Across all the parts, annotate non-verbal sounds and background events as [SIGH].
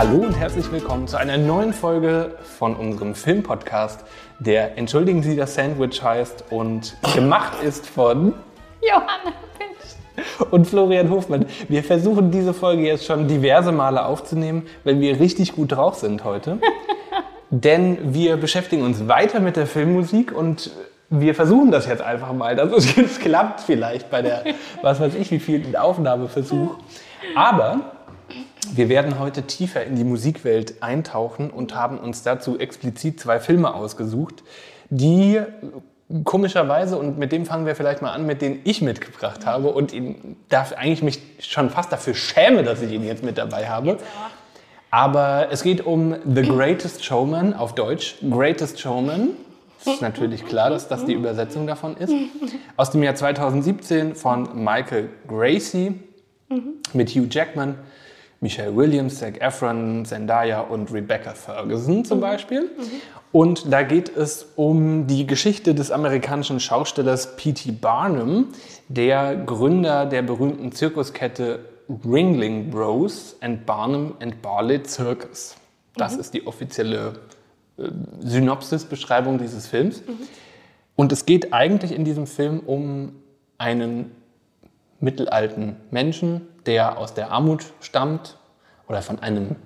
Hallo und herzlich willkommen zu einer neuen Folge von unserem Filmpodcast, der Entschuldigen Sie das Sandwich heißt und gemacht ist von Johanna Pitsch. und Florian Hofmann. Wir versuchen diese Folge jetzt schon diverse Male aufzunehmen, weil wir richtig gut drauf sind heute. [LAUGHS] Denn wir beschäftigen uns weiter mit der Filmmusik und wir versuchen das jetzt einfach mal, dass es [LAUGHS] jetzt klappt vielleicht bei der, was weiß ich, wie viel Aufnahmeversuch. Aber wir werden heute tiefer in die Musikwelt eintauchen und haben uns dazu explizit zwei Filme ausgesucht, die komischerweise, und mit dem fangen wir vielleicht mal an, mit denen ich mitgebracht habe und ihn darf eigentlich mich schon fast dafür schäme, dass ich ihn jetzt mit dabei habe. Aber es geht um The Greatest Showman auf Deutsch. Greatest Showman. Es ist natürlich klar, dass das die Übersetzung davon ist. Aus dem Jahr 2017 von Michael Gracie mit Hugh Jackman, Michelle Williams, Zac Efron, Zendaya und Rebecca Ferguson zum Beispiel. Und da geht es um die Geschichte des amerikanischen Schaustellers P.T. Barnum, der Gründer der berühmten Zirkuskette Ringling Bros and Barnum and Barley Circus. Das ist die offizielle äh, Synopsis-Beschreibung dieses Films. Und es geht eigentlich in diesem Film um einen mittelalten Menschen, der aus der Armut stammt oder von einem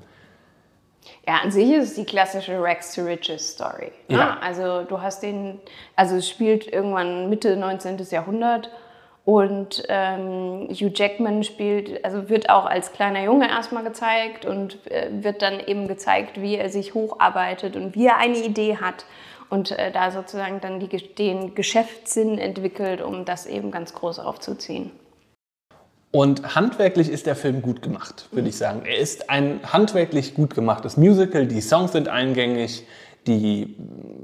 Ja, an sich ist es die klassische Rags to Riches Story. ne? Ja. Also du hast den, also es spielt irgendwann Mitte 19. Jahrhundert und ähm, Hugh Jackman spielt, also wird auch als kleiner Junge erstmal gezeigt und äh, wird dann eben gezeigt, wie er sich hocharbeitet und wie er eine Idee hat und äh, da sozusagen dann die, den Geschäftssinn entwickelt, um das eben ganz groß aufzuziehen. Und handwerklich ist der Film gut gemacht, würde ich sagen. Er ist ein handwerklich gut gemachtes Musical. Die Songs sind eingängig, die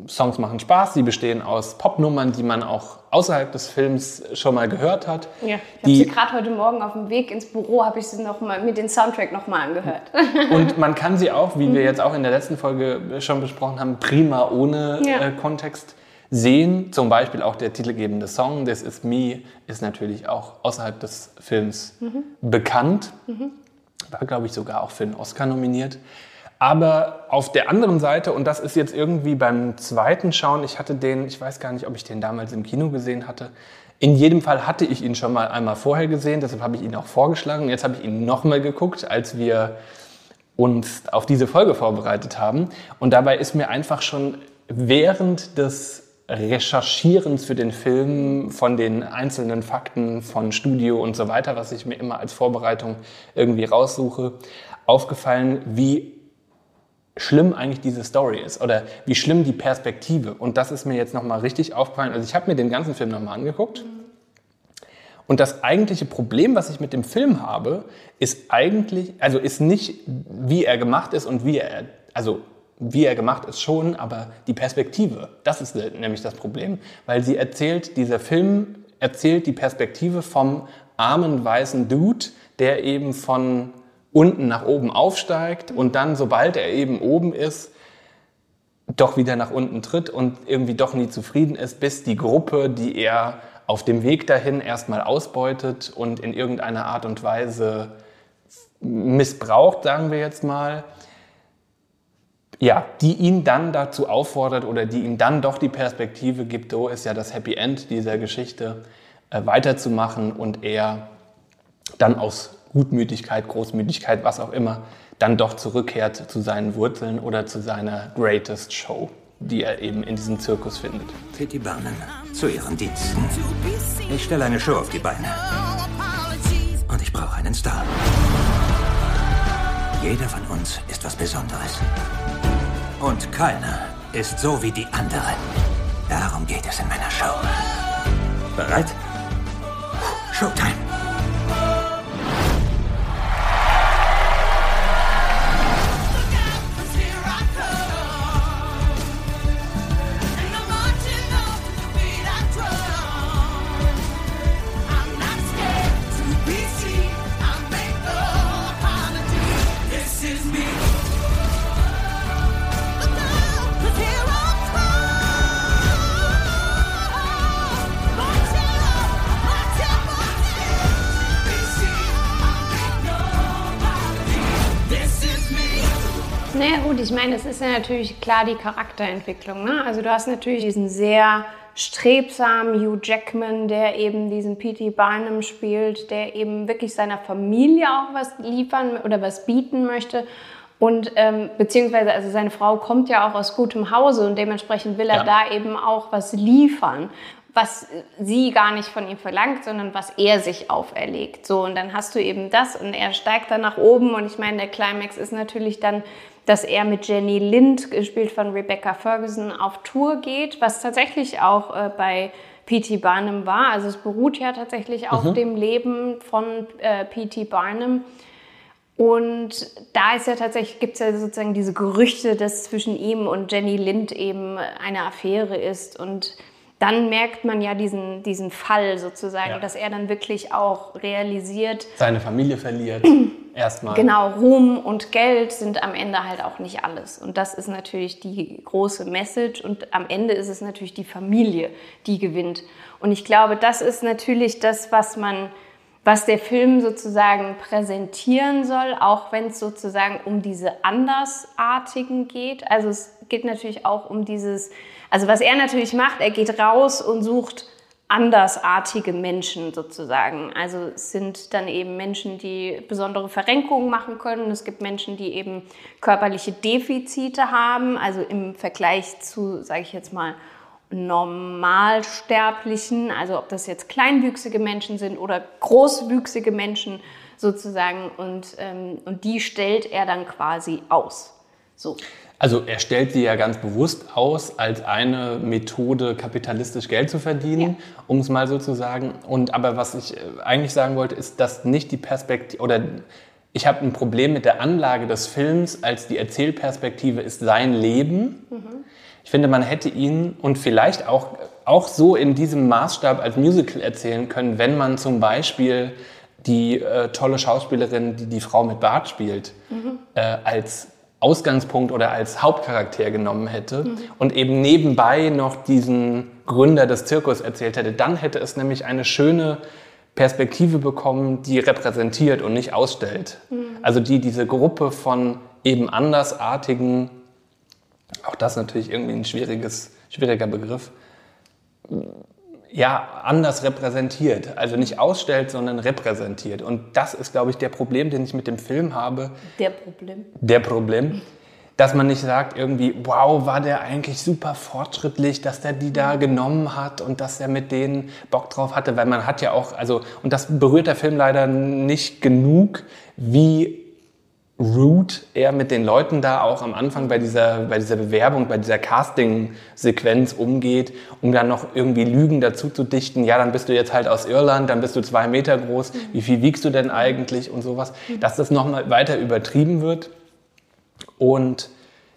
Songs machen Spaß. Sie bestehen aus Popnummern, die man auch außerhalb des Films schon mal gehört hat. Ja, ich habe sie gerade heute Morgen auf dem Weg ins Büro, habe ich sie noch mal mit den Soundtrack nochmal angehört. [LAUGHS] Und man kann sie auch, wie wir jetzt auch in der letzten Folge schon besprochen haben, prima ohne Ja. äh, Kontext sehen. Zum Beispiel auch der titelgebende Song This Is Me ist natürlich auch außerhalb des Films bekannt. War, glaube ich, sogar auch für einen Oscar nominiert. Aber auf der anderen Seite, und das ist jetzt irgendwie beim zweiten Schauen, ich hatte den, ich weiß gar nicht, ob ich den damals im Kino gesehen hatte. In jedem Fall hatte ich ihn schon mal einmal vorher gesehen, deshalb habe ich ihn auch vorgeschlagen. Jetzt habe ich ihn nochmal geguckt, als wir uns auf diese Folge vorbereitet haben. Und dabei ist mir einfach schon während des Recherchierens für den Film von den einzelnen Fakten von Studio und so weiter, was ich mir immer als Vorbereitung irgendwie raussuche, aufgefallen, wie schlimm eigentlich diese Story ist oder wie schlimm die Perspektive. Und das ist mir jetzt nochmal richtig aufgefallen. Also ich habe mir den ganzen Film nochmal angeguckt. Und das eigentliche Problem, was ich mit dem Film habe, ist eigentlich, also ist nicht, wie er gemacht ist und wie er, also wie er gemacht ist schon, aber die Perspektive. Das ist nämlich das Problem, weil sie erzählt, dieser Film erzählt die Perspektive vom armen weißen Dude, der eben von unten nach oben aufsteigt und dann, sobald er eben oben ist, doch wieder nach unten tritt und irgendwie doch nie zufrieden ist, bis die Gruppe, die er auf dem Weg dahin erstmal ausbeutet und in irgendeiner Art und Weise missbraucht, sagen wir jetzt mal, ja, die ihn dann dazu auffordert oder die ihm dann doch die Perspektive gibt, so ist ja das Happy End dieser Geschichte, äh, weiterzumachen und er dann aus Gutmütigkeit, Großmütigkeit, was auch immer, dann doch zurückkehrt zu seinen Wurzeln oder zu seiner Greatest Show, die er eben in diesem Zirkus findet. Kitty Barnum, zu Ihren Diensten. Ich stelle eine Show auf die Beine. Und ich brauche einen Star. Jeder von uns ist was Besonderes. Und keiner ist so wie die anderen. Darum geht es in meiner Show. Bereit? Showtime. Meine, es ist ja natürlich klar die Charakterentwicklung. Ne? Also du hast natürlich diesen sehr strebsamen Hugh Jackman, der eben diesen P.T. Barnum spielt, der eben wirklich seiner Familie auch was liefern oder was bieten möchte. Und ähm, beziehungsweise, also seine Frau kommt ja auch aus gutem Hause und dementsprechend will er ja. da eben auch was liefern was sie gar nicht von ihm verlangt, sondern was er sich auferlegt. So, und dann hast du eben das und er steigt dann nach oben und ich meine, der Climax ist natürlich dann dass er mit Jenny Lind, gespielt von Rebecca Ferguson, auf Tour geht, was tatsächlich auch äh, bei P.T. Barnum war. Also es beruht ja tatsächlich mhm. auf dem Leben von äh, P.T. Barnum. Und da ist ja tatsächlich, gibt es ja sozusagen diese Gerüchte, dass zwischen ihm und Jenny Lind eben eine Affäre ist. Und dann merkt man ja diesen, diesen Fall sozusagen, ja. dass er dann wirklich auch realisiert. Seine Familie verliert. [CLEARS THROAT] Erstmal. Genau, Ruhm und Geld sind am Ende halt auch nicht alles. Und das ist natürlich die große Message. Und am Ende ist es natürlich die Familie, die gewinnt. Und ich glaube, das ist natürlich das, was man, was der Film sozusagen präsentieren soll, auch wenn es sozusagen um diese Andersartigen geht. Also es geht natürlich auch um dieses, also was er natürlich macht, er geht raus und sucht andersartige Menschen sozusagen. Also es sind dann eben Menschen, die besondere Verrenkungen machen können. Es gibt Menschen, die eben körperliche Defizite haben, also im Vergleich zu, sage ich jetzt mal, Normalsterblichen, also ob das jetzt kleinwüchsige Menschen sind oder großwüchsige Menschen sozusagen und, ähm, und die stellt er dann quasi aus. So. Also er stellt sie ja ganz bewusst aus als eine Methode, kapitalistisch Geld zu verdienen, ja. um es mal so zu sagen. Und aber was ich äh, eigentlich sagen wollte, ist, dass nicht die Perspektive oder ich habe ein Problem mit der Anlage des Films, als die Erzählperspektive ist sein Leben. Mhm. Ich finde, man hätte ihn und vielleicht auch, auch so in diesem Maßstab als Musical erzählen können, wenn man zum Beispiel die äh, tolle Schauspielerin, die die Frau mit Bart spielt, mhm. äh, als Ausgangspunkt oder als Hauptcharakter genommen hätte mhm. und eben nebenbei noch diesen Gründer des Zirkus erzählt hätte, dann hätte es nämlich eine schöne Perspektive bekommen, die repräsentiert und nicht ausstellt. Mhm. Also die diese Gruppe von eben andersartigen, auch das natürlich irgendwie ein schwieriges, schwieriger Begriff, ja, anders repräsentiert. Also nicht ausstellt, sondern repräsentiert. Und das ist, glaube ich, der Problem, den ich mit dem Film habe. Der Problem. Der Problem. Dass man nicht sagt irgendwie, wow, war der eigentlich super fortschrittlich, dass der die da genommen hat und dass er mit denen Bock drauf hatte, weil man hat ja auch, also, und das berührt der Film leider nicht genug, wie rude er mit den Leuten da auch am Anfang bei dieser, bei dieser Bewerbung, bei dieser Casting-Sequenz umgeht, um dann noch irgendwie Lügen dazu zu dichten. Ja, dann bist du jetzt halt aus Irland, dann bist du zwei Meter groß, wie viel wiegst du denn eigentlich und sowas. Dass das nochmal weiter übertrieben wird. Und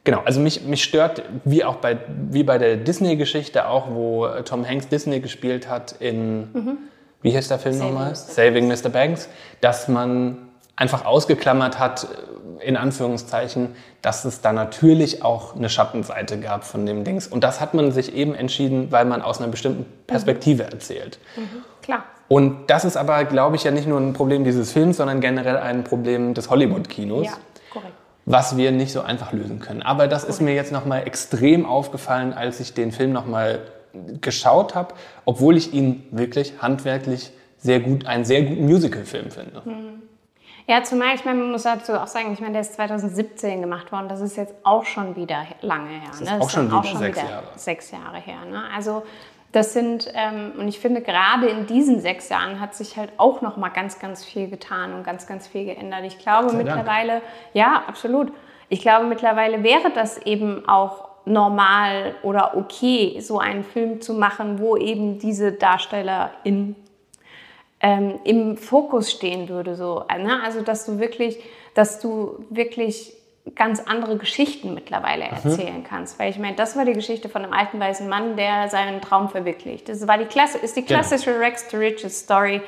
genau, also mich, mich stört, wie auch bei, wie bei der Disney-Geschichte auch, wo Tom Hanks Disney gespielt hat in, mhm. wie heißt der Film nochmal? Saving Mr. Banks, dass man einfach ausgeklammert hat, äh, in Anführungszeichen, dass es da natürlich auch eine Schattenseite gab von dem Dings. Und das hat man sich eben entschieden, weil man aus einer bestimmten Perspektive mhm. erzählt. Mhm, klar. Und das ist aber, glaube ich, ja nicht nur ein Problem dieses Films, sondern generell ein Problem des Hollywood-Kinos. Ja, korrekt. Was wir nicht so einfach lösen können. Aber das korrekt. ist mir jetzt nochmal extrem aufgefallen, als ich den Film nochmal geschaut habe, obwohl ich ihn wirklich handwerklich sehr gut, einen sehr guten Musical-Film finde. Mhm. Ja, zumal, ich meine, man muss dazu auch sagen, ich meine, der ist 2017 gemacht worden. Das ist jetzt auch schon wieder lange her. Das ist ne? das auch schon, wieder, auch schon sechs wieder Jahre. Sechs Jahre her. Ne? Also das sind, ähm, und ich finde, gerade in diesen sechs Jahren hat sich halt auch noch mal ganz, ganz viel getan und ganz, ganz viel geändert. Ich glaube mittlerweile, Dank. ja, absolut. Ich glaube, mittlerweile wäre das eben auch normal oder okay, so einen Film zu machen, wo eben diese Darsteller in ähm, im Fokus stehen würde. So, ne? Also dass du wirklich, dass du wirklich ganz andere Geschichten mittlerweile mhm. erzählen mhm. kannst. Weil ich meine, das war die Geschichte von einem alten weißen Mann, der seinen Traum verwirklicht. Das war die Klasse, ist die genau. klassische genau. Rex to Riches Story,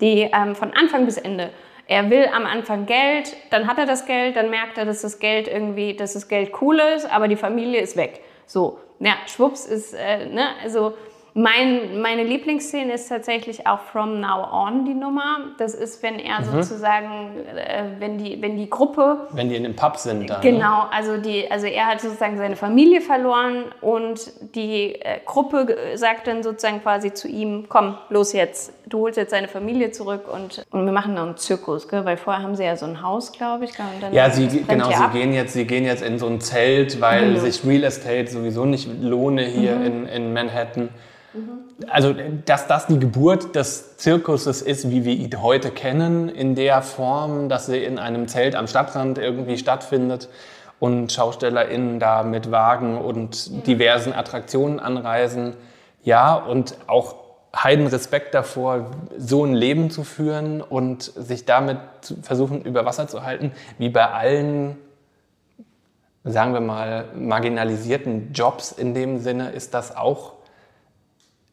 die ähm, von Anfang bis Ende. Er will am Anfang Geld, dann hat er das Geld, dann merkt er, dass das Geld irgendwie, dass das Geld cool ist, aber die Familie ist weg. So, ja, schwupps ist, äh, ne, also Mein, meine Lieblingsszene ist tatsächlich auch From Now On die Nummer. Das ist, wenn er sozusagen, äh, wenn, die, wenn die Gruppe Wenn die in dem Pub sind dann. Ne? Genau, also, die, also er hat sozusagen seine Familie verloren und die äh, Gruppe ge- sagt dann sozusagen quasi zu ihm, komm, los jetzt, du holst jetzt seine Familie zurück und, und wir machen dann einen Zirkus, gell? weil vorher haben sie ja so ein Haus, glaube ich. Ja, sie, genau, sie gehen, jetzt, sie gehen jetzt in so ein Zelt, weil Genau. sich Real Estate sowieso nicht lohne hier in, in Manhattan. Also, dass das die Geburt des Zirkuses ist, wie wir ihn heute kennen, in der Form, dass sie in einem Zelt am Stadtrand irgendwie stattfindet und SchaustellerInnen da mit Wagen und diversen Attraktionen anreisen. Ja, und auch heiden Respekt davor, so ein Leben zu führen und sich damit zu versuchen, über Wasser zu halten, wie bei allen, sagen wir mal, marginalisierten Jobs in dem Sinne, ist das auch,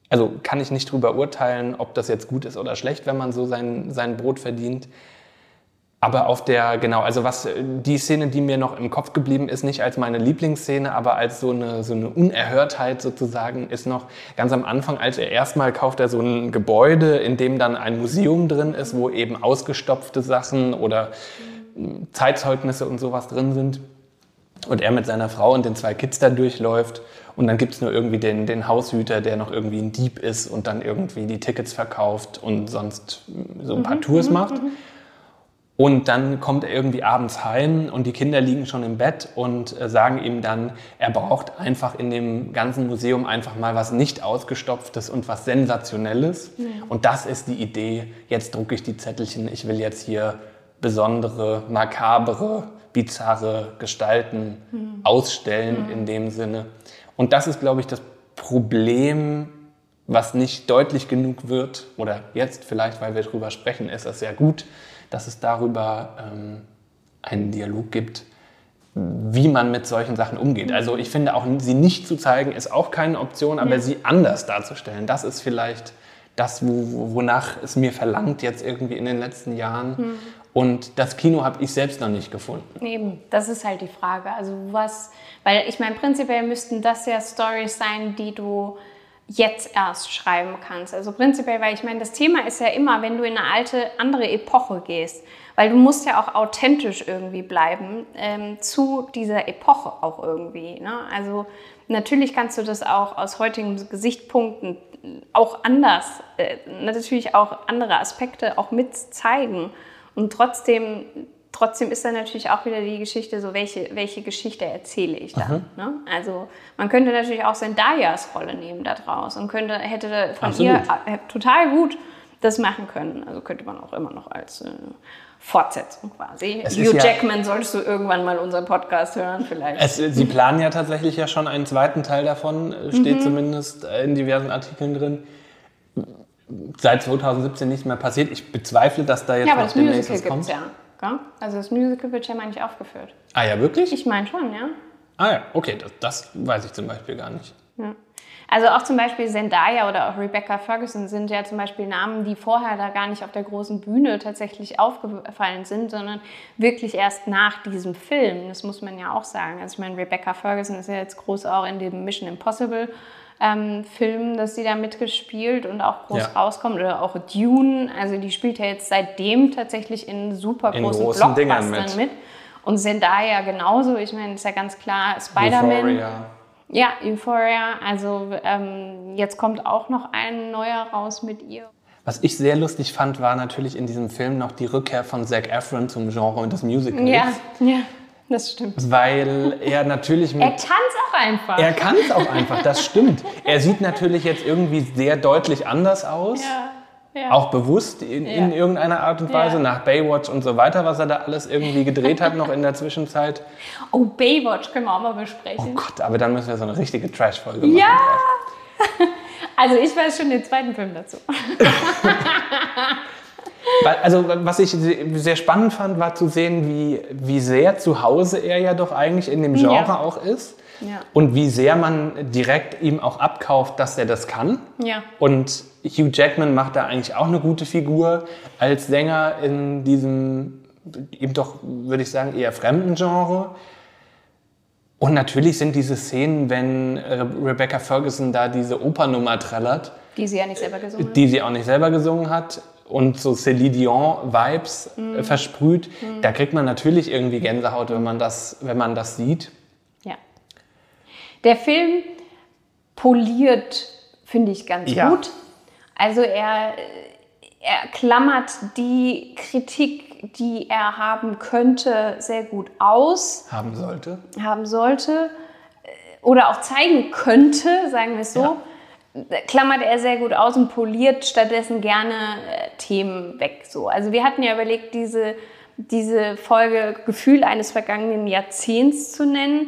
also kann ich nicht drüber urteilen, ob das jetzt gut ist oder schlecht, wenn man so sein, sein Brot verdient. Aber auf der, genau, also was die Szene, die mir noch im Kopf geblieben ist, nicht als meine Lieblingsszene, aber als so eine, so eine Unerhörtheit sozusagen, ist noch ganz am Anfang, als er erstmal kauft er so ein Gebäude, in dem dann ein Museum drin ist, wo eben ausgestopfte Sachen oder mh, Zeitzeugnisse und sowas drin sind. Und er mit seiner Frau und den zwei Kids da durchläuft. Und dann gibt es nur irgendwie den, den Haushüter, der noch irgendwie ein Dieb ist und dann irgendwie die Tickets verkauft und sonst mh, so ein paar Tours macht. Und dann kommt er irgendwie abends heim und die Kinder liegen schon im Bett und äh, sagen ihm dann, er braucht einfach in dem ganzen Museum einfach mal was nicht ausgestopftes und was Sensationelles. Und das ist die Idee. Jetzt drucke ich die Zettelchen. Ich will jetzt hier besondere, makabere, bizarre Gestalten ausstellen in dem Sinne. Und das ist, glaube ich, das Problem, was nicht deutlich genug wird, oder jetzt vielleicht, weil wir drüber sprechen, ist es sehr gut, dass es darüber ähm, einen Dialog gibt, wie man mit solchen Sachen umgeht. Also ich finde auch, sie nicht zu zeigen, ist auch keine Option, aber sie anders darzustellen, das ist vielleicht das, wo, wo- wonach es mir verlangt jetzt irgendwie in den letzten Jahren. Und das Kino habe ich selbst noch nicht gefunden. Eben, das ist halt die Frage. Also was, weil ich meine, prinzipiell müssten das ja Stories sein, die du jetzt erst schreiben kannst. Also prinzipiell, weil ich meine, das Thema ist ja immer, wenn du in eine alte, andere Epoche gehst, weil du musst ja auch authentisch irgendwie bleiben ähm, zu dieser Epoche auch irgendwie. Ne? Also natürlich kannst du das auch aus heutigen Gesichtspunkten auch anders, äh, natürlich auch andere Aspekte auch mit zeigen. Und trotzdem, trotzdem ist dann natürlich auch wieder die Geschichte, so welche, welche Geschichte erzähle ich dann. Ne? Also man könnte natürlich auch Zendayas Rolle nehmen da draus und könnte, hätte von Absolut. ihr äh, total gut das machen können. Also könnte man auch immer noch als äh, Fortsetzung quasi. Es Hugh ja- Jackman solltest du irgendwann mal unseren Podcast hören vielleicht. Es, sie planen ja tatsächlich ja schon einen zweiten Teil davon, äh, steht zumindest äh, in diversen Artikeln drin. Seit 2017 nicht mehr passiert. Ich bezweifle, dass da jetzt ja, aber noch das demnächst was gibt kommt. es ja. Also das Musical wird ja mal nicht aufgeführt. Ah ja, wirklich? Ich meine schon, ja. ah ja, okay, das, das weiß ich zum Beispiel gar nicht. Ja. Also auch zum Beispiel Zendaya oder auch Rebecca Ferguson sind ja zum Beispiel Namen, die vorher da gar nicht auf der großen Bühne tatsächlich aufgefallen sind, sondern wirklich erst nach diesem Film. Das muss man ja auch sagen. Also ich meine, Rebecca Ferguson ist ja jetzt groß auch in dem Mission Impossible ähm, Film, dass sie da mitgespielt und auch groß Ja. rauskommt. Oder auch Dune. Also die spielt ja jetzt seitdem tatsächlich in super In großen großen Dingern Blockbustern mit. mit. Und Zendaya genauso. Ich meine, ist ja ganz klar, Spider-Man. Euphoria. Ja, Euphoria. Also ähm, jetzt kommt auch noch ein neuer raus mit ihr. Was ich sehr lustig fand, war natürlich in diesem Film noch die Rückkehr von Zac Efron zum Genre des Musicals. Ja, ja, das stimmt. Weil er natürlich mit Er kann es auch einfach. Er kann es auch einfach, das stimmt. Er sieht natürlich jetzt irgendwie sehr deutlich anders aus. ja, ja. Auch bewusst in, in Ja. irgendeiner Art und Weise, Ja. nach Baywatch und so weiter, was er da alles irgendwie gedreht hat noch in der Zwischenzeit. Oh, Baywatch können wir auch mal Oh besprechen. Gott, aber dann müssen wir so eine richtige Trash-Folge machen. ja! [LAUGHS] Also ich weiß schon den zweiten Film dazu. [LAUGHS] Also was ich se- sehr spannend fand, war zu sehen, wie, wie sehr zu Hause er ja doch eigentlich in dem Genre Ja. auch ist. Ja. Und wie sehr man direkt ihm auch abkauft, dass er das kann. Ja. Und Hugh Jackman macht da eigentlich auch eine gute Figur als Sänger in diesem, eben doch, würde ich sagen, eher fremden Genre. Und natürlich sind diese Szenen, wenn äh, Rebecca Ferguson da diese Opernummer trällert, Die sie ja nicht selber gesungen hat. die sie auch nicht selber gesungen hat und so Céline Dion-Vibes Mhm. äh, versprüht, da kriegt man natürlich irgendwie Gänsehaut, wenn man das, wenn man das sieht. Ja. Der Film poliert, finde ich, ganz Ja. gut. Also er, er klammert die Kritik, die er haben könnte, sehr gut aus, Haben sollte. haben sollte äh, oder auch zeigen könnte, sagen wir es so. Klammert er sehr gut aus und poliert stattdessen gerne äh, Themen weg. So. Also wir hatten ja überlegt, diese, diese Folge Gefühl eines vergangenen Jahrzehnts zu nennen.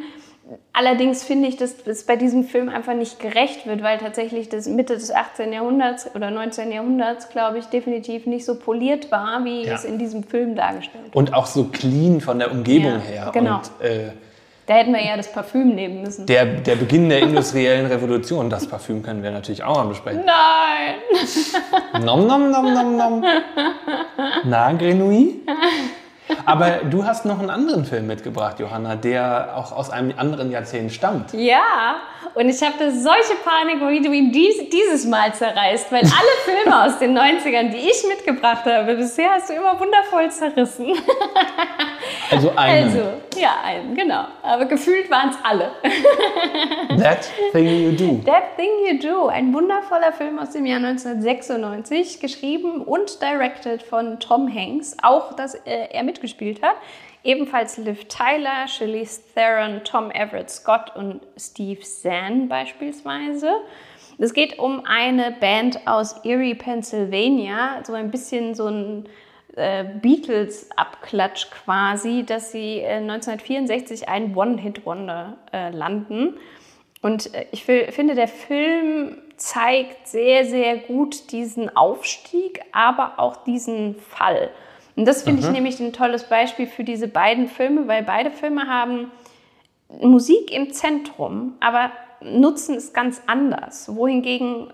Allerdings finde ich, dass es bei diesem Film einfach nicht gerecht wird, weil tatsächlich das Mitte des 18. Jahrhunderts oder 19. Jahrhunderts, glaube ich, definitiv nicht so poliert war, wie Ja. es in diesem Film dargestellt wird. Und auch so clean von der Umgebung Ja, her. genau. Und äh, Da hätten wir ja das Parfüm nehmen müssen. der, der Beginn der industriellen Revolution, das Parfüm können wir natürlich auch mal besprechen. Nein! Nom nom nom nom nom. [LAUGHS] Na, Grenouille? Aber du hast noch einen anderen Film mitgebracht, Johanna, der auch aus einem anderen Jahrzehnt stammt. Ja, und ich habe solche Panik, wie du ihn dies, dieses Mal zerreißt, weil alle [LAUGHS] Filme aus den 90ern, die ich mitgebracht habe, bisher hast du immer wundervoll zerrissen. [LAUGHS] Also einen. Also, ja, einen, genau. Aber gefühlt waren es alle. [LAUGHS] That Thing You Do. That Thing You Do, ein wundervoller Film aus dem Jahr 1996, geschrieben und directed von Tom Hanks, auch dass äh, er mitgespielt hat. Ebenfalls Liv Tyler, Charlize Theron, Tom Everett Scott und Steve Zahn beispielsweise. Es geht um eine Band aus Erie, Pennsylvania, so ein bisschen so ein äh, Beatles-Abklatsch quasi, dass sie äh, 1964 ein One-Hit-Wonder äh, landen. Und äh, ich finde, der Film zeigt sehr, sehr gut diesen Aufstieg, aber auch diesen Fall. Und das finde ich nämlich ein tolles Beispiel für diese beiden Filme, weil beide Filme haben Musik im Zentrum, aber nutzen es ganz anders. Wohingegen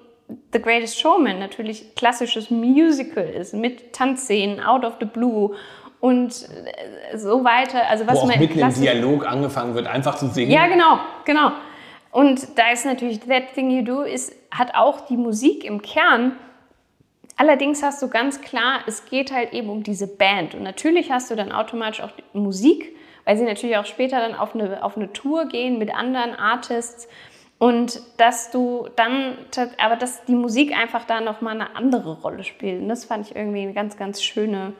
The Greatest Showman natürlich klassisches Musical ist, mit Tanzszenen, Out of the Blue und äh, so weiter. Also was Wo auch man mitten im Dialog angefangen wird, einfach zu singen. ja, genau, genau. Und da ist natürlich That Thing You Do, ist, hat auch die Musik im Kern. Allerdings hast du ganz klar, es geht halt eben um diese Band. Und natürlich hast du dann automatisch auch Musik, weil sie natürlich auch später dann auf eine, auf eine Tour gehen mit anderen Artists. Und dass du dann, aber dass die Musik einfach da nochmal eine andere Rolle spielt. Und das fand ich irgendwie eine ganz, ganz schöne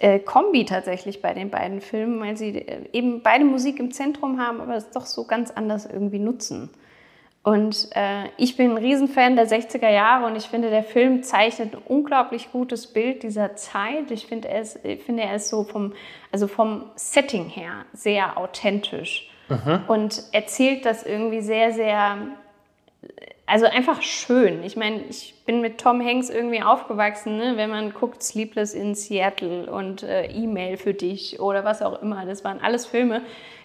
äh, Kombi tatsächlich bei den beiden Filmen, weil sie äh, eben beide Musik im Zentrum haben, aber es doch so ganz anders irgendwie nutzen. Und äh, ich bin ein Riesenfan der 60er Jahre und ich finde, der Film zeichnet ein unglaublich gutes Bild dieser Zeit. Ich finde, er ist, ich finde, er ist so vom, also vom Setting her sehr authentisch und erzählt das irgendwie sehr, sehr also einfach schön. Ich meine, ich bin mit Tom Hanks irgendwie aufgewachsen, ne? wenn man guckt Sleepless in Seattle und äh, E-Mail für dich oder was auch immer. Das waren alles Filme,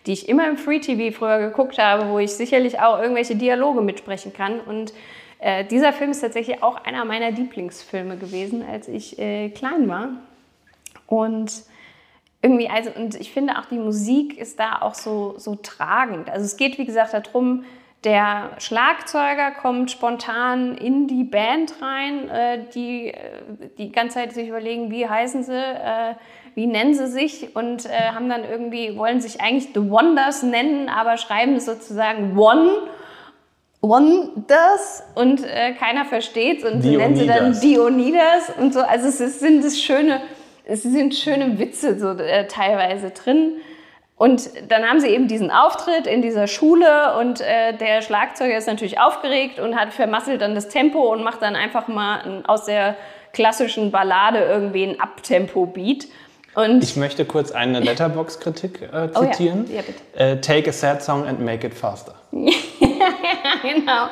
die ich immer im Free TV früher geguckt habe, wo ich sicherlich auch irgendwelche Dialoge mitsprechen kann. Und äh, dieser Film ist tatsächlich auch einer meiner Lieblingsfilme gewesen, als ich äh, klein war. Und irgendwie, also, und ich finde auch die Musik ist da auch so, so tragend. Also es geht, wie gesagt, darum, der Schlagzeuger kommt spontan in die Band rein, äh, die äh, die ganze Zeit sich überlegen, wie heißen sie, äh, wie nennen sie sich und äh, haben dann irgendwie, wollen sich eigentlich The Wonders nennen, aber schreiben es sozusagen One. One das und keiner versteht's und sie nennen sie dann. Dionydas und so. Also es ist, sind es schöne, es sind schöne Witze so teilweise drin. Und dann haben sie eben diesen Auftritt in dieser Schule und äh, der Schlagzeuger ist natürlich aufgeregt und hat vermasselt dann das Tempo und macht dann einfach mal ein, aus der klassischen Ballade irgendwie ein Abtempo-Beat. Und Ich möchte kurz eine Letterbox-Kritik äh, Oh ja. zitieren. Ja, bitte. Äh, Take a sad song and make it faster. [LAUGHS] [LAUGHS] genau.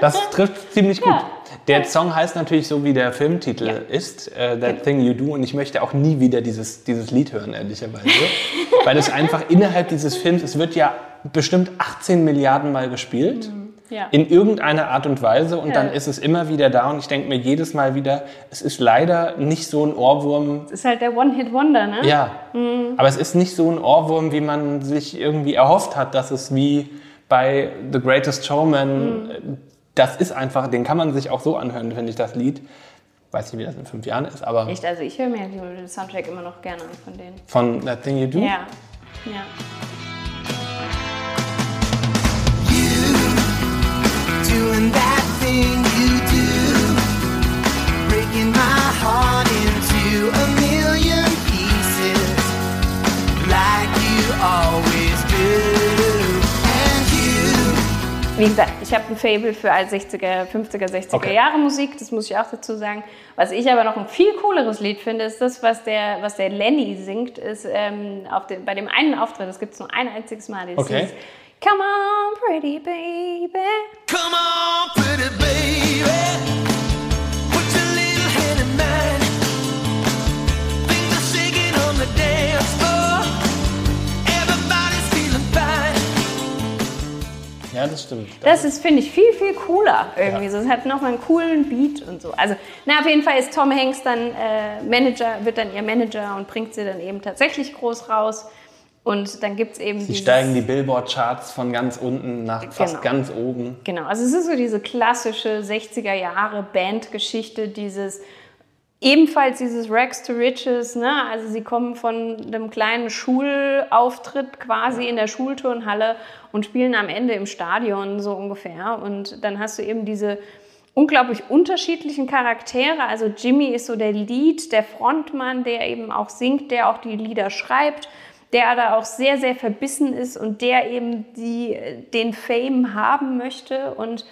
Das trifft ziemlich gut. Ja. Der Song heißt natürlich so, wie der Filmtitel Ja. ist, äh, That Thing You Do. Und ich möchte auch nie wieder dieses, dieses Lied hören, ehrlicherweise. [LAUGHS] weil es einfach innerhalb dieses Films, es wird ja bestimmt 18 Milliarden Mal gespielt. Ja. in irgendeiner Art und Weise und Ja. dann ist es immer wieder da und ich denke mir jedes Mal wieder, es ist leider nicht so ein Ohrwurm, Das ist halt der One-Hit-Wonder, ne? ja, Mhm. aber es ist nicht so ein Ohrwurm, wie man sich irgendwie erhofft hat, dass es wie bei The Greatest Showman, Mhm. das ist einfach, den kann man sich auch so anhören, finde ich, das Lied. Weiß nicht, wie das in fünf Jahren ist, aber Echt, also ich höre mir den Soundtrack immer noch gerne an von denen. von That Thing You Do. Ja, ja. Doing that thing you do, breaking my heart into a million pieces, like you always Wie gesagt, ich habe ein Fable für all 60er, 50er, 60er Okay. Jahre Musik, das muss ich auch dazu sagen. Was ich aber noch ein viel cooleres Lied finde, ist das, was der, was der Lenny singt, ist ähm, auf dem, bei dem einen Auftritt, das gibt es nur ein einziges Mal, das Okay. hieß Come on, pretty baby. Come on, pretty baby. Ja, das stimmt. Das ist, finde ich, viel, viel cooler irgendwie. So, es hat nochmal einen coolen Beat und so. Also, na, auf jeden Fall ist Tom Hanks dann äh, Manager, wird dann ihr Manager und bringt sie dann eben tatsächlich groß raus. Und dann gibt es eben Sie steigen die Billboard-Charts von ganz unten nach fast Genau. ganz oben. Genau, also es ist so diese klassische 60er Jahre Bandgeschichte, dieses ebenfalls dieses Rags to Riches, ne? Also sie kommen von einem kleinen Schulauftritt quasi in der Schulturnhalle und spielen am Ende im Stadion so ungefähr und dann hast du eben diese unglaublich unterschiedlichen Charaktere. Also Jimmy ist so der Lead, der Frontmann, der eben auch singt, der auch die Lieder schreibt, der da auch sehr, sehr verbissen ist und der eben die, den Fame haben möchte und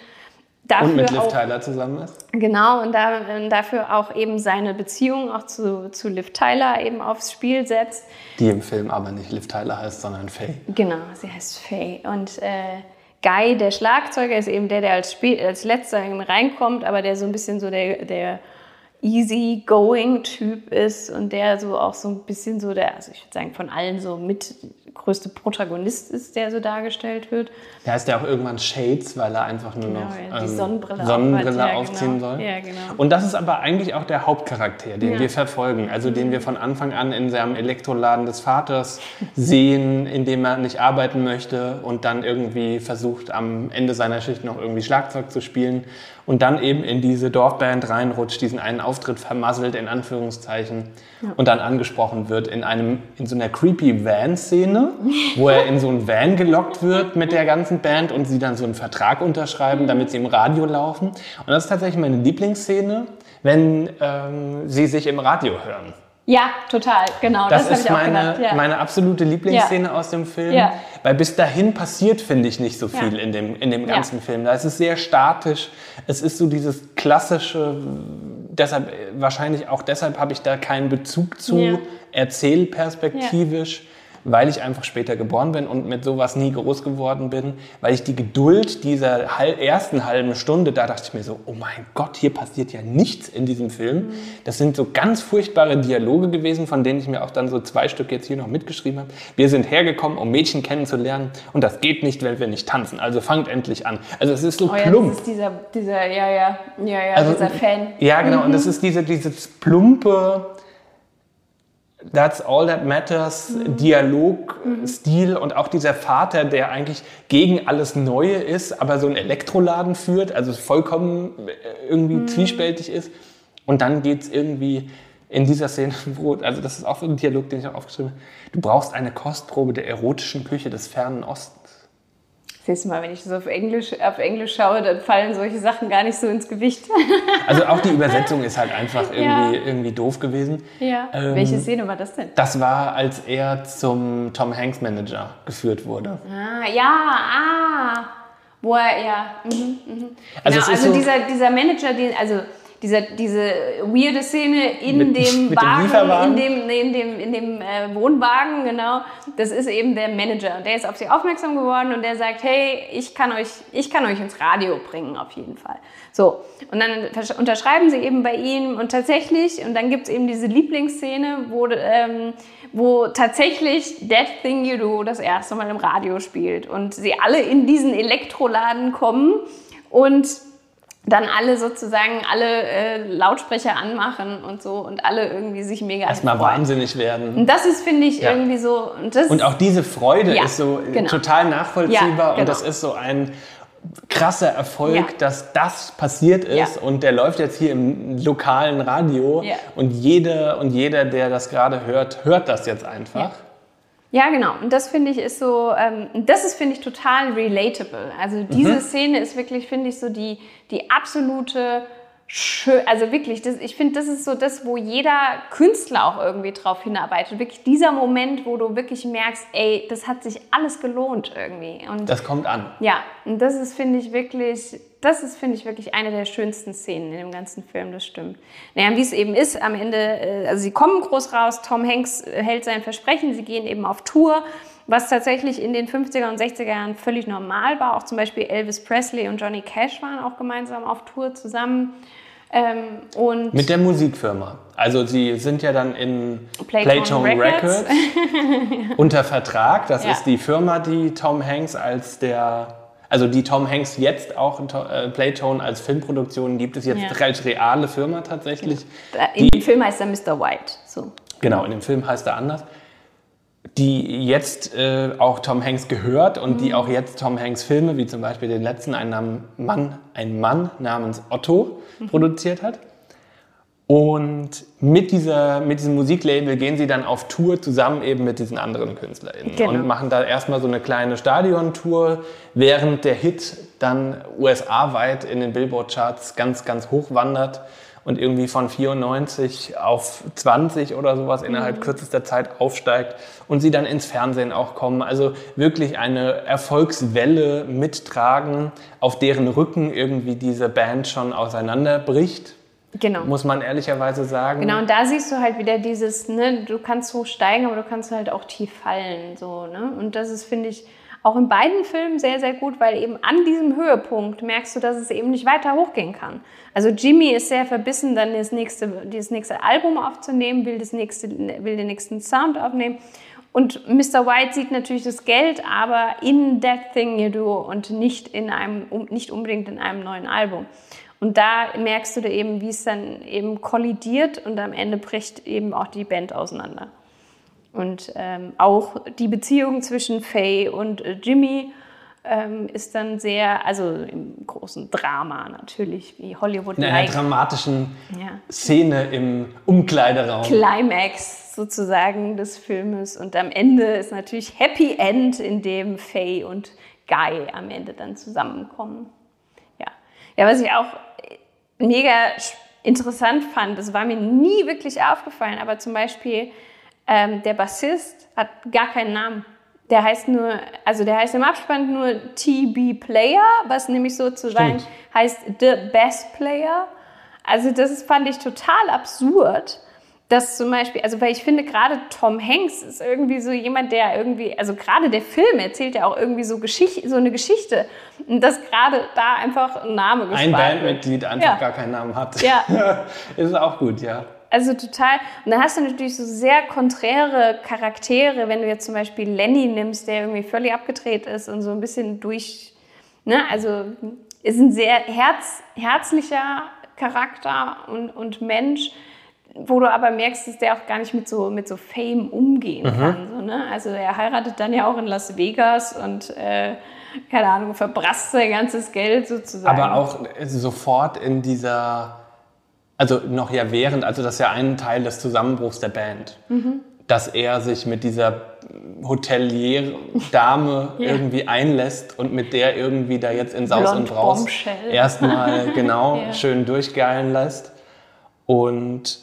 dafür Und mit Liv Tyler zusammen ist. Genau, und da, äh, dafür auch eben seine Beziehung auch zu, zu Liv Tyler eben aufs Spiel setzt. Die im Film aber nicht Liv Tyler heißt, sondern Faye. Genau, sie heißt Faye. Und äh, Guy, der Schlagzeuger, ist eben der, der als, Spiel, als letzter reinkommt, aber der so ein bisschen so der, der easy-going-Typ ist und der so auch so ein bisschen so der, also ich würde sagen, von allen so mit größte Protagonist ist, der so dargestellt wird. Der heißt ja auch irgendwann Shades, weil er einfach nur Genau, noch ja, die Sonnenbrille Sonnenbrille ja, aufziehen genau. soll. Ja, genau. Und das ist aber eigentlich auch der Hauptcharakter, den. Mhm. wir verfolgen. Also den wir von Anfang an in seinem Elektroladen des Vaters sehen, in dem er nicht arbeiten möchte und dann irgendwie versucht, am Ende seiner Schicht noch irgendwie Schlagzeug zu spielen und dann eben in diese Dorfband reinrutscht, diesen einen Auftritt vermasselt, in Anführungszeichen, und dann angesprochen wird in einem, in so einer creepy Van-Szene, wo er in so ein Van gelockt wird mit der ganzen Band und sie dann so einen Vertrag unterschreiben, damit sie im Radio laufen. Und das ist tatsächlich meine Lieblingsszene, wenn ähm, sie sich im Radio hören. Ja, total, genau. Das, Das, ist meine. Ja. meine absolute Lieblingsszene aus dem Film. Ja. Weil bis dahin passiert, finde ich, nicht so Ja. viel in dem, in dem Ja. ganzen Film. Da ist es sehr statisch. Es ist so dieses klassische, deshalb, wahrscheinlich auch deshalb habe ich da keinen Bezug zu, Ja. erzählperspektivisch. Weil ich einfach später geboren bin und mit sowas nie groß geworden bin, weil ich die Geduld dieser ersten halben Stunde, da dachte ich mir so, oh mein Gott, hier passiert ja nichts in diesem Film. Das sind so ganz furchtbare Dialoge gewesen, von denen ich mir auch dann so zwei Stück jetzt hier noch mitgeschrieben habe. Wir sind hergekommen, um Mädchen kennenzulernen und das geht nicht, wenn wir nicht tanzen. Also fangt endlich an. Also es ist so Oh ja, plump. das ist dieser, dieser, ja, ja, ja, ja, Also, dieser Fan. Ja, genau. Und das ist diese, dieses plumpe That's all that matters, Dialogstil und auch dieser Vater, der eigentlich gegen alles Neue ist, aber so einen Elektroladen führt, also vollkommen äh, irgendwie zwiespältig ist. Und dann geht's irgendwie in dieser Szene, [LAUGHS] wo, also das ist auch so ein Dialog, den ich auch aufgeschrieben habe, du brauchst eine Kostprobe der erotischen Küche des fernen Ostens. Siehst du mal, wenn ich das auf Englisch, auf Englisch schaue, dann fallen solche Sachen gar nicht so ins Gewicht. [LAUGHS] Also auch die Übersetzung ist halt einfach irgendwie, Ja. irgendwie doof gewesen. ja. Ähm, Welche Szene war das denn? Das war, als er zum Tom Hanks Manager geführt wurde. Ah, ja, ah. Wo er, ja. Mhm, mhm. Also genau, also so- dieser, dieser Manager, den, also dieser, diese weirde Szene in Mit- dem mit dem Wagen, Lieferwagen? in dem, in dem, in dem äh, Wohnwagen, genau. Das ist eben der Manager. Und der ist auf sie aufmerksam geworden und der sagt, hey, ich kann euch, ich kann euch ins Radio bringen, auf jeden Fall. So. Und dann unterschreiben sie eben bei ihm und tatsächlich, und dann gibt es eben diese Lieblingsszene, wo, ähm, wo tatsächlich That Thing You Do das erste Mal im Radio spielt und sie alle in diesen Elektroladen kommen und dann alle sozusagen alle äh, Lautsprecher anmachen und so und alle irgendwie sich mega Erstmal freuen. wahnsinnig werden. Und das ist, finde ich, Ja. irgendwie so. Und, Und auch diese Freude Ja, ist so genau. total nachvollziehbar Ja, und genau. das ist so ein krasser Erfolg, Ja. dass das passiert ist Ja. und der läuft jetzt hier im lokalen Radio Ja. und jeder und jeder, der das gerade hört, hört das jetzt einfach. Ja. Genau. Und das finde ich ist so, ähm, das ist, finde ich, total relatable. Also diese Szene ist wirklich, finde ich, so die, die absolute schön, also wirklich, das, ich finde, das ist so das, wo jeder Künstler auch irgendwie drauf hinarbeitet. Wirklich dieser Moment, wo du wirklich merkst, ey, das hat sich alles gelohnt irgendwie. Und Das kommt an. ja, und das ist, finde ich, wirklich, das ist, finde ich, wirklich eine der schönsten Szenen in dem ganzen Film, das stimmt. Naja, wie es eben ist, am Ende, äh, also sie kommen groß raus, Tom Hanks äh, hält sein Versprechen, sie gehen eben auf Tour, was tatsächlich in den 50er und 60er Jahren völlig normal war. Auch zum Beispiel Elvis Presley und Johnny Cash waren auch gemeinsam auf Tour zusammen. Ähm, und Mit der Musikfirma. Also sie sind ja dann in Playtone Records. Records, [LAUGHS] unter Vertrag. Das Ja. ist die Firma, die Tom Hanks als der, also die Tom Hanks jetzt auch in äh, Playtone als Filmproduktion gibt es jetzt Ja. als reale Firma tatsächlich. äh, in dem Film heißt er Mr. White. So. Genau, in dem Film heißt er anders. Die jetzt äh, auch Tom Hanks gehört und Mhm. die auch jetzt Tom Hanks Filme, wie zum Beispiel den letzten, ein, Nam- Mann, ein Mann namens Otto, Mhm. produziert hat. Und mit, dieser, mit diesem Musiklabel gehen sie dann auf Tour zusammen eben mit diesen anderen KünstlerInnen Genau. und machen da erstmal so eine kleine Stadiontour, während der Hit dann USA-weit in den Billboard-Charts ganz, ganz hoch wandert und irgendwie von 94 auf 20 oder sowas innerhalb kürzester Zeit aufsteigt und sie dann ins Fernsehen auch kommen. Also wirklich eine Erfolgswelle mittragen, auf deren Rücken irgendwie diese Band schon auseinanderbricht, Genau. muss man ehrlicherweise sagen. Genau, und da siehst du halt wieder dieses, ne, du kannst hoch steigen, aber du kannst halt auch tief fallen, so, ne? Und das ist, finde ich, auch in beiden Filmen sehr, sehr gut, weil eben an diesem Höhepunkt merkst du, dass es eben nicht weiter hochgehen kann. Also Jimmy ist sehr verbissen, dann das nächste, das nächste Album aufzunehmen, will, das nächste, will den nächsten Sound aufnehmen. Und Mr. White sieht natürlich das Geld, aber in That Thing You Do und nicht, in einem, nicht unbedingt in einem neuen Album. Und da merkst du da eben, wie es dann eben kollidiert und am Ende bricht eben auch die Band auseinander. Und ähm, auch die Beziehung zwischen Faye und äh, Jimmy ähm, ist dann sehr, also im großen Drama natürlich, wie Hollywood in einer dramatischen Ja. Szene im Umkleideraum. Climax sozusagen des Filmes. Und am Ende ist natürlich Happy End, in dem Faye und Guy am Ende dann zusammenkommen. Ja, ja was ich auch mega sch- interessant fand, das war mir nie wirklich aufgefallen, aber zum Beispiel ähm, der Bassist hat gar keinen Namen. Der heißt nur, also der heißt im Abspann nur TB Player, was nämlich sozusagen Stimmt. heißt The Best Player. Also das fand ich total absurd, dass zum Beispiel, also weil ich finde gerade Tom Hanks ist irgendwie so jemand, der irgendwie, also gerade der Film erzählt ja auch irgendwie so, Geschichte, so eine Geschichte dass gerade da einfach ein Name gespart Ein. Bandmitglied einfach Ja. gar keinen Namen hat. Ja. [LAUGHS] ist auch gut, ja. Also total. Und dann hast du natürlich so sehr konträre Charaktere, wenn du jetzt zum Beispiel Lenny nimmst, der irgendwie völlig abgedreht ist und so ein bisschen durch, ne, also ist ein sehr herz, herzlicher Charakter und, und Mensch, wo du aber merkst, dass der auch gar nicht mit so, mit so Fame umgehen kann. So, ne? Also er heiratet dann ja auch in Las Vegas und äh, keine Ahnung, verbrasst sein ganzes Geld sozusagen. Aber auch sofort in dieser, also noch ja während, also das ist ja ein Teil des Zusammenbruchs der Band, Mhm. dass er sich mit dieser Hotelier-Dame [LAUGHS] Ja. irgendwie einlässt und mit der irgendwie da jetzt in Saus Blond und Braus erstmal [LAUGHS] genau Ja. schön durchgeilen lässt. Und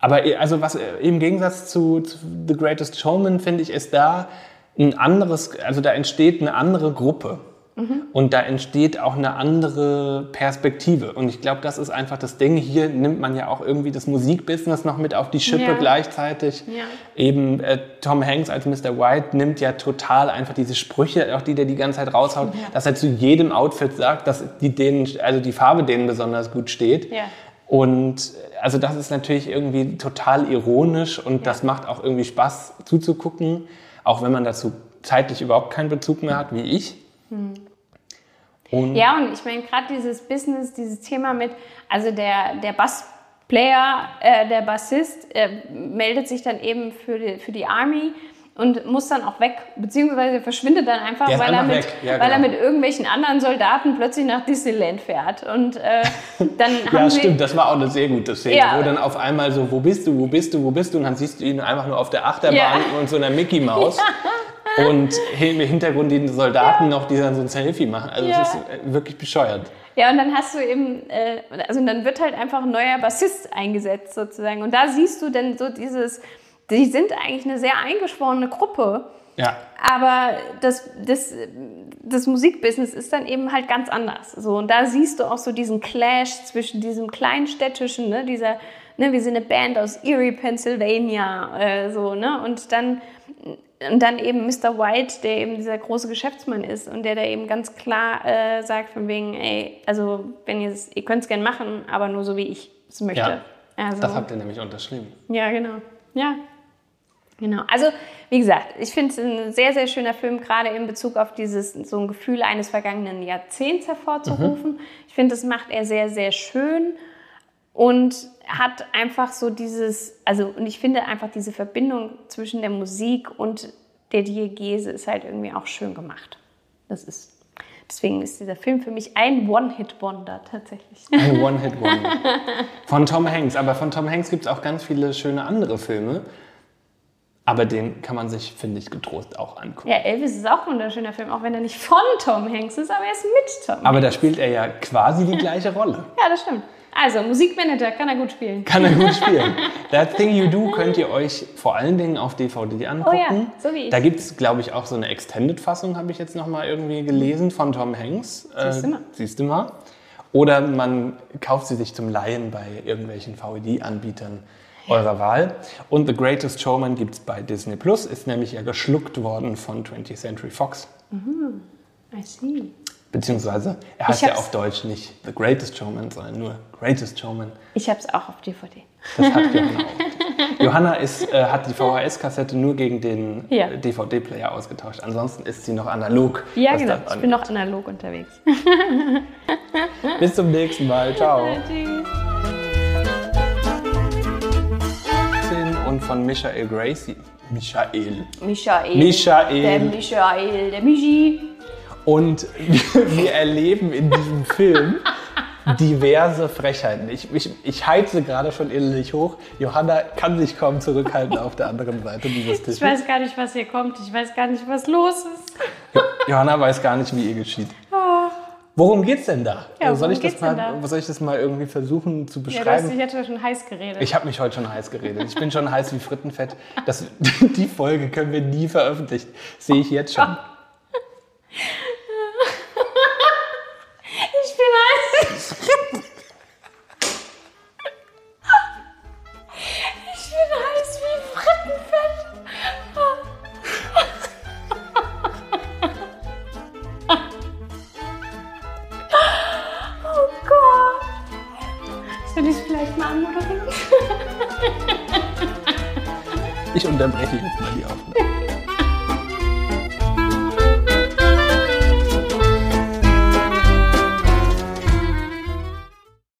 aber also was im Gegensatz zu, zu The Greatest Showman finde ich, ist da ein anderes, also da entsteht eine andere Gruppe. Und da entsteht auch eine andere Perspektive. Und ich glaube, das ist einfach das Ding. Hier nimmt man ja auch irgendwie das Musikbusiness noch mit auf die Schippe Ja. gleichzeitig. Ja. Eben äh, Tom Hanks als Mr. White nimmt ja total einfach diese Sprüche, auch die der die ganze Zeit raushaut, dass er zu jedem Outfit sagt, dass die, denen, also die Farbe denen besonders gut steht. Ja. Und also das ist natürlich irgendwie total ironisch und das macht auch irgendwie Spaß zuzugucken, auch wenn man dazu zeitlich überhaupt keinen Bezug mehr hat, wie ich. Und Ja, und ich meine, gerade dieses Business, dieses Thema mit, also der, der Bassplayer, äh, der Bassist, äh, meldet sich dann eben für die, für die Army und muss dann auch weg, beziehungsweise verschwindet dann einfach, weil, er einfach mit, weg, ja, weil er genau. mit irgendwelchen anderen Soldaten plötzlich nach Disneyland fährt. Und äh, dann [LAUGHS] haben ja, sie. stimmt, das war auch eine sehr gute Szene, Ja. wo dann auf einmal so, wo bist du, wo bist du, wo bist du? Und dann siehst du ihn einfach nur auf der Achterbahn Ja. und so einer Mickey Maus. [LAUGHS] Und im Hintergrund die Soldaten noch, die dann so ein Selfie machen. Also Ja. es ist äh, wirklich bescheuert. Ja, und dann hast du eben, äh, also dann wird halt einfach ein neuer Bassist eingesetzt sozusagen. Und da siehst du dann so dieses, die sind eigentlich eine sehr eingeschworene Gruppe. Ja. Aber das, das, das Musikbusiness ist dann eben halt ganz anders. So, und da siehst du auch so diesen Clash zwischen diesem kleinstädtischen, ne, dieser, ne, wir sind eine Band aus Erie, Pennsylvania, äh, so, ne, und dann, und dann eben Mr. White, der eben dieser große Geschäftsmann ist und der da eben ganz klar äh, sagt von wegen, ey, also wenn ihr es, ihr könnt es gern machen, aber nur so wie ich es möchte. Ja. Also, Das habt ihr nämlich unterschrieben. ja, genau. Ja. Genau. Also, wie gesagt, ich finde es ein sehr, sehr schöner Film, gerade in Bezug auf dieses, so ein Gefühl eines vergangenen Jahrzehnts hervorzurufen. Ich finde, das macht er sehr, sehr schön und hat einfach so dieses, also, und ich finde einfach diese Verbindung zwischen der Musik und der Diegese ist halt irgendwie auch schön gemacht. Das ist, deswegen ist dieser Film für mich ein One-Hit-Wonder tatsächlich. Ein [LAUGHS] One-Hit-Wonder. Von Tom Hanks. Aber von Tom Hanks gibt es auch ganz viele schöne andere Filme. Aber den kann man sich, finde ich, getrost auch angucken. Ja, Elvis ist auch ein wunderschöner Film, auch wenn er nicht von Tom Hanks ist, aber er ist mit Tom Aber Hanks. da spielt er ja quasi die gleiche Rolle. Ja, das stimmt. Also, Musikmanager kann er gut spielen. Kann er gut spielen. [LAUGHS] That Thing You Do könnt ihr euch vor allen Dingen auf DVD angucken. Oh ja, so wie ich. Da gibt es, glaube ich, auch so eine Extended-Fassung, habe ich jetzt noch mal irgendwie gelesen, von Tom Hanks. Äh, Siehst du mal. Siehst du mal. Oder man kauft sie sich zum Leihen bei irgendwelchen VED-Anbietern eurer Wahl. Und The Greatest Showman gibt es bei Disney Plus, ist nämlich ja geschluckt worden von 20th Century Fox. I see. Beziehungsweise, er heißt ja auf Deutsch nicht The Greatest Showman, sondern nur Greatest Showman. Ich habe es auch auf DVD. Das hat Johanna [LAUGHS] auch. Johanna ist, äh, hat die VHS-Kassette nur gegen den Ja. äh, DVD-Player ausgetauscht. Ansonsten ist sie noch analog. Ja, genau. Ich bin noch analog unterwegs. [LAUGHS] Bis zum nächsten Mal. Ciao. [LAUGHS] Tschüss. Und von Michael Gracie. Michael. Michael. Michael. Der Michael, der Michi. Und [LAUGHS] wir erleben in diesem Film diverse Frechheiten. Ich, ich, ich heize gerade schon innerlich hoch. Johanna kann sich kaum zurückhalten auf der anderen Seite dieses Ich Tisches. weiß gar nicht, was hier kommt. Ich weiß gar nicht, was los ist. Johanna weiß gar nicht, wie ihr geschieht. Worum geht's denn da? Ja, soll, ich das mal, da? soll ich das mal irgendwie versuchen zu Ja, du hast beschreiben? dich jetzt schon heiß geredet. ich habe mich heute schon heiß geredet. Ich bin schon heiß wie Frittenfett. Das, [LAUGHS] die Folge können wir nie veröffentlichen. Sehe ich jetzt schon. [LAUGHS]